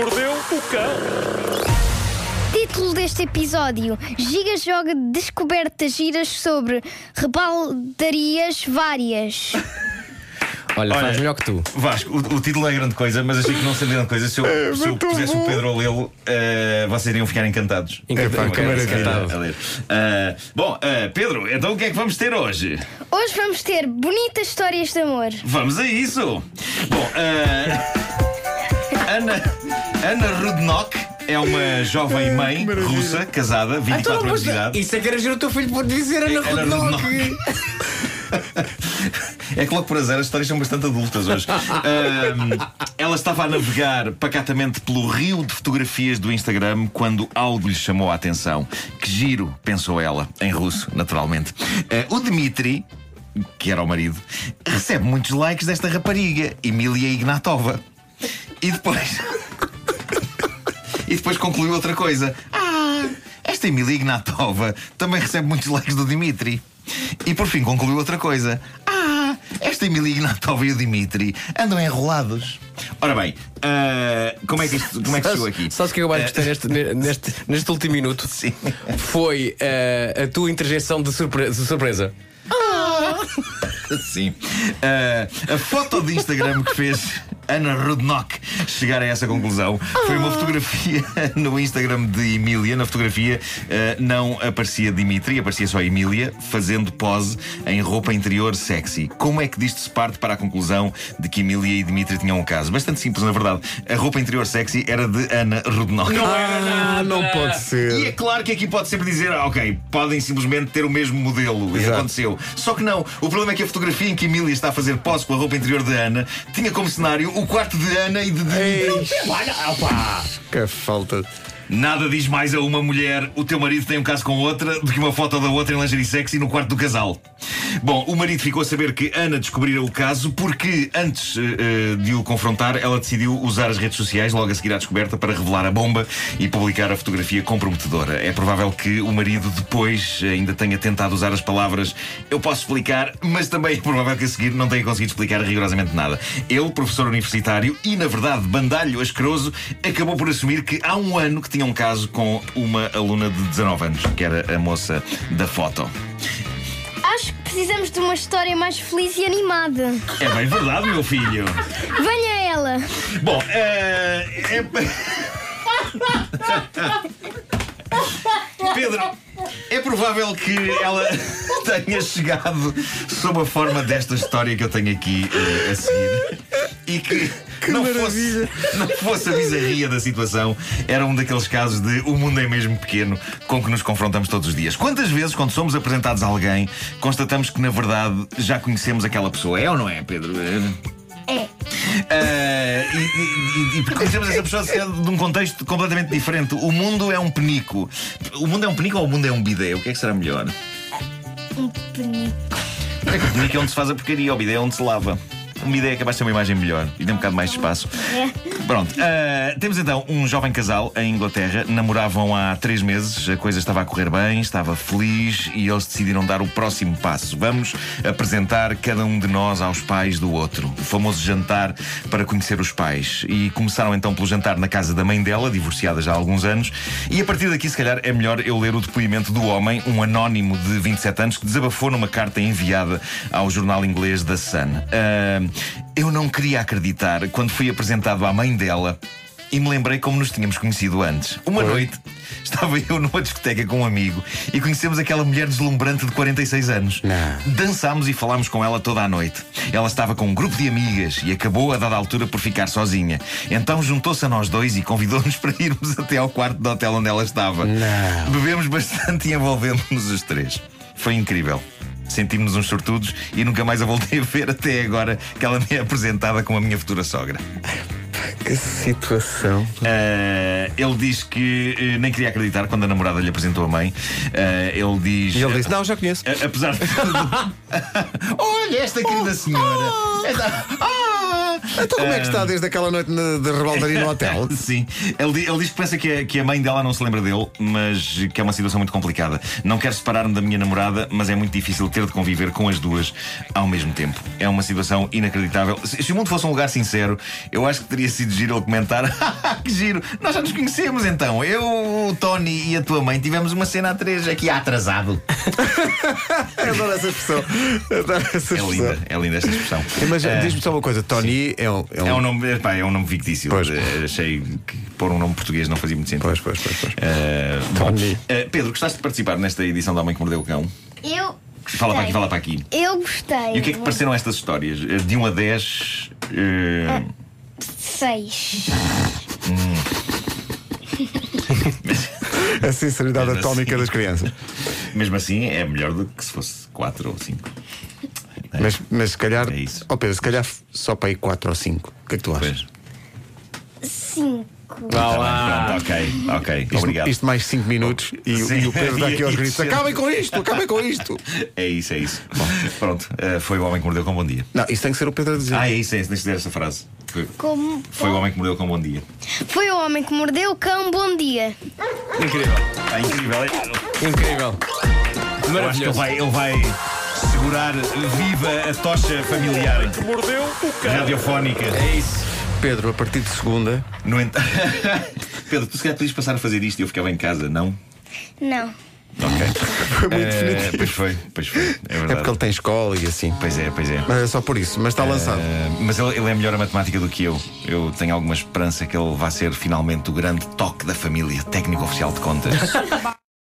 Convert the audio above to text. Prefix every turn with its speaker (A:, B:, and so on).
A: mordeu o cão.
B: Título deste episódio: Giga joga descobertas giras sobre rebaldarias várias.
C: Olha,
D: Olha,
C: faz melhor que tu.
D: Vasco, o, o título é grande coisa, mas achei que não seria grande coisa. Se eu, se eu pusesse o Pedro a lê-lo, eh, vocês iriam ficar encantados.
C: Encantado.
E: Epá, que maravilha.
D: A ler. Eh, bom, eh, Pedro, então o que é que vamos ter hoje?
B: Hoje vamos ter bonitas histórias de amor.
D: Vamos a isso! Bom, eh, Ana, Ana Rudnock é uma jovem mãe russa, casada, 24 anos de idade.
C: Isso é que era giro o teu filho por dizer Ana
D: Ana
C: Rodnock.
D: É que logo por azar as histórias são bastante adultas hoje. Ahm, ela estava a navegar pacatamente pelo rio de fotografias do Instagram quando algo lhe chamou a atenção. Que giro, pensou ela, em russo, naturalmente. Ah, o Dmitri, que era o marido, recebe muitos likes desta rapariga, Emília Ignatova. E depois. e depois concluiu outra coisa. Ah, esta Emília Ignatova também recebe muitos likes do Dimitri. E por fim concluiu outra coisa. Ah, esta Emília Ignatova e o Dimitri andam enrolados. Ora bem, ah, como é que isto como é que chegou aqui?
C: Sabes o que eu mais gostei neste, neste, neste último minuto?
D: Sim.
C: Foi eh, a tua interjeição de, surpre- de surpresa.
D: Sim. Ah, a foto de Instagram que fez Ana Rudnock chegar a essa conclusão foi uma fotografia no Instagram de Emília. Na fotografia ah, não aparecia Dimitri, aparecia só Emília, fazendo pose em roupa interior sexy. Como é que disto se parte para a conclusão de que Emília e Dimitri tinham um caso? Bastante simples, na verdade. A roupa interior sexy era de Ana Rudnock.
E: Ah, não pode
D: E é
E: ser.
D: claro que aqui pode sempre dizer, ah, ok, podem simplesmente ter o mesmo modelo. E
E: Exato.
D: aconteceu. Só que não. O problema é que a fotografia em que Emília está a fazer pose com a roupa interior de Ana tinha como cenário o quarto de Ana e de Dimitri. Olha, opa!
E: Que falta.
D: Nada diz mais a uma mulher o teu marido tem um caso com outra do que uma foto da outra em lingerie sexy no quarto do casal. Bom, o marido ficou a saber que Ana descobrira o caso porque, antes eh, de o confrontar, ela decidiu usar as redes sociais logo a seguir à descoberta para revelar a bomba e publicar a fotografia comprometedora. É provável que o marido depois ainda tenha tentado usar as palavras eu posso explicar, mas também é provável que a seguir não tenha conseguido explicar rigorosamente nada. Ele, professor universitário e, na verdade, bandalho asqueroso, acabou por assumir que há um ano que tinha um caso com uma aluna de 19 anos, que era a moça da foto.
B: Precisamos de uma história mais feliz e animada.
D: É bem verdade, meu filho.
B: Venha ela!
D: Bom, eh, é. Pedro, é provável que ela tenha chegado sob a forma desta história que eu tenho aqui eh, a seguir. E que, não, fosse, não fosse a bizarria da situação, era um daqueles casos de o mundo é mesmo pequeno com que nos confrontamos todos os dias. Quantas vezes, quando somos apresentados a alguém, constatamos que na verdade já conhecemos aquela pessoa? É ou não é, Pedro?
B: É.
D: Uh, e, e, e, e conhecemos essa pessoa de um contexto completamente diferente. O mundo é um penico. O mundo é um penico ou o mundo é um bidé? O que é que será melhor?
B: Um penico.
D: É que o penico é onde se faz a porcaria, o bidé é onde se lava. Uma ideia é capaz de ter uma imagem melhor e tem um bocado mais de espaço. Pronto, uh, temos então um jovem casal em Inglaterra. Namoravam há três meses, a coisa estava a correr bem, estava feliz e eles decidiram dar o próximo passo. Vamos apresentar cada um de nós aos pais do outro. O famoso jantar para conhecer os pais. E começaram então pelo jantar na casa da mãe dela, divorciada já há alguns anos. E a partir daqui, se calhar, é melhor eu ler o depoimento do homem, um anónimo de 27 anos, que desabafou numa carta enviada ao jornal inglês The Sun. Uh, eu não queria acreditar quando fui apresentado à mãe dela e me lembrei como nos tínhamos conhecido antes. Uma noite estava eu numa discoteca com um amigo e conhecemos aquela mulher deslumbrante de 46 anos.
C: Não.
D: Dançámos e falámos com ela toda a noite. Ela estava com um grupo de amigas e acabou a dada altura por ficar sozinha. Então juntou-se a nós dois e convidou-nos para irmos até ao quarto do hotel onde ela estava.
C: Não.
D: Bebemos bastante e envolvemos-nos os três. Foi incrível. Sentimos-nos uns sortudos e nunca mais a voltei a ver até agora que ela me é apresentada como a minha futura sogra.
E: Que situação.
D: Uh, ele diz que uh, nem queria acreditar quando a namorada lhe apresentou a mãe. Uh, ele diz.
E: E ele disse: Não, já conheço.
D: Apesar de. Olha, esta querida senhora. Esta- Ah!
E: Então como é que está desde aquela noite na- de rebaldaria no hotel?
D: Sim, ele, di- ele diz que pensa que a, que a mãe dela não se lembra dele, mas que é uma situação muito complicada. Não quero separar-me da minha namorada, mas é muito difícil ter de conviver com as duas ao mesmo tempo. É uma situação inacreditável. Se, se o mundo fosse um lugar sincero, eu acho que teria sido giro ele comentar: que giro, nós já nos conhecemos então. Eu, o Tony e a tua mãe tivemos uma cena a três aqui atrasado.
E: Adoro essa expressão. Adoro essa
D: É
E: expressão.
D: linda, é linda esta expressão.
E: Mas diz-me só uma coisa: Tony é um.
D: É um nome, epá, é um nome fictício.
E: Pois.
D: Eh, Achei que pôr um nome português não fazia muito sentido.
E: Pois, pois, pois. pois.
D: Eh, bom, eh, Pedro, gostaste de participar nesta edição da Homem que Mordeu o Cão?
B: Eu
D: Fala para aqui, fala para aqui.
B: Eu gostei.
D: E o que é que te pareceram estas histórias? De 1 a 10. eh,
B: Seis.
E: A sinceridade
D: Mas
E: atómica
D: assim-
E: das crianças.
D: mesmo assim, é melhor do que se fosse 4 ou 5.
E: Mas, mas se calhar.
D: É isso.
E: Oh Pedro, se calhar só para ir 4 ou 5. O que é que tu achas?
D: Pois.
B: Cinco.
C: Vá lá.
D: ok, ok.
E: Isto,
D: Obrigado.
E: isto mais 5 minutos e, e o Pedro dá aqui aos gritos: acabem com isto, acabem com isto.
D: É isso, é isso. Bom, pronto, eh, foi o homem que mordeu com bom dia.
E: Não, isso tem que ser o Pedro a dizer.
D: Ah, é isso, é isso, deixa eu dizer essa frase. Foi,
B: Como
D: foi o homem que mordeu com bom dia.
B: Foi o homem que mordeu o cão. Bom dia.
C: Incrível.
D: Ah, incrível. é-
C: Incrível.
D: Eu acho que ele
C: Maravilhoso.
D: vai, ele vai segurar viva a tocha familiar
A: Mordeu o cão.
D: radiofónica.
C: É isso.
E: Pedro, a partir de segunda.
D: No entanto. Pedro, tu se calhar podias passar a fazer isto e eu ficava em casa, não?
B: Não.
D: Ok.
E: Foi muito
D: Eh,
E: definitivo.
D: pois foi, pois foi. É
E: É
D: verdade.
E: porque ele tem escola e assim.
D: Pois é, pois é.
E: Mas é só por isso, mas está lançado.
D: Eh, mas ele, ele é melhor a matemática do que eu. Eu tenho alguma esperança que ele vá ser finalmente o grande toque da família, técnico oficial de contas.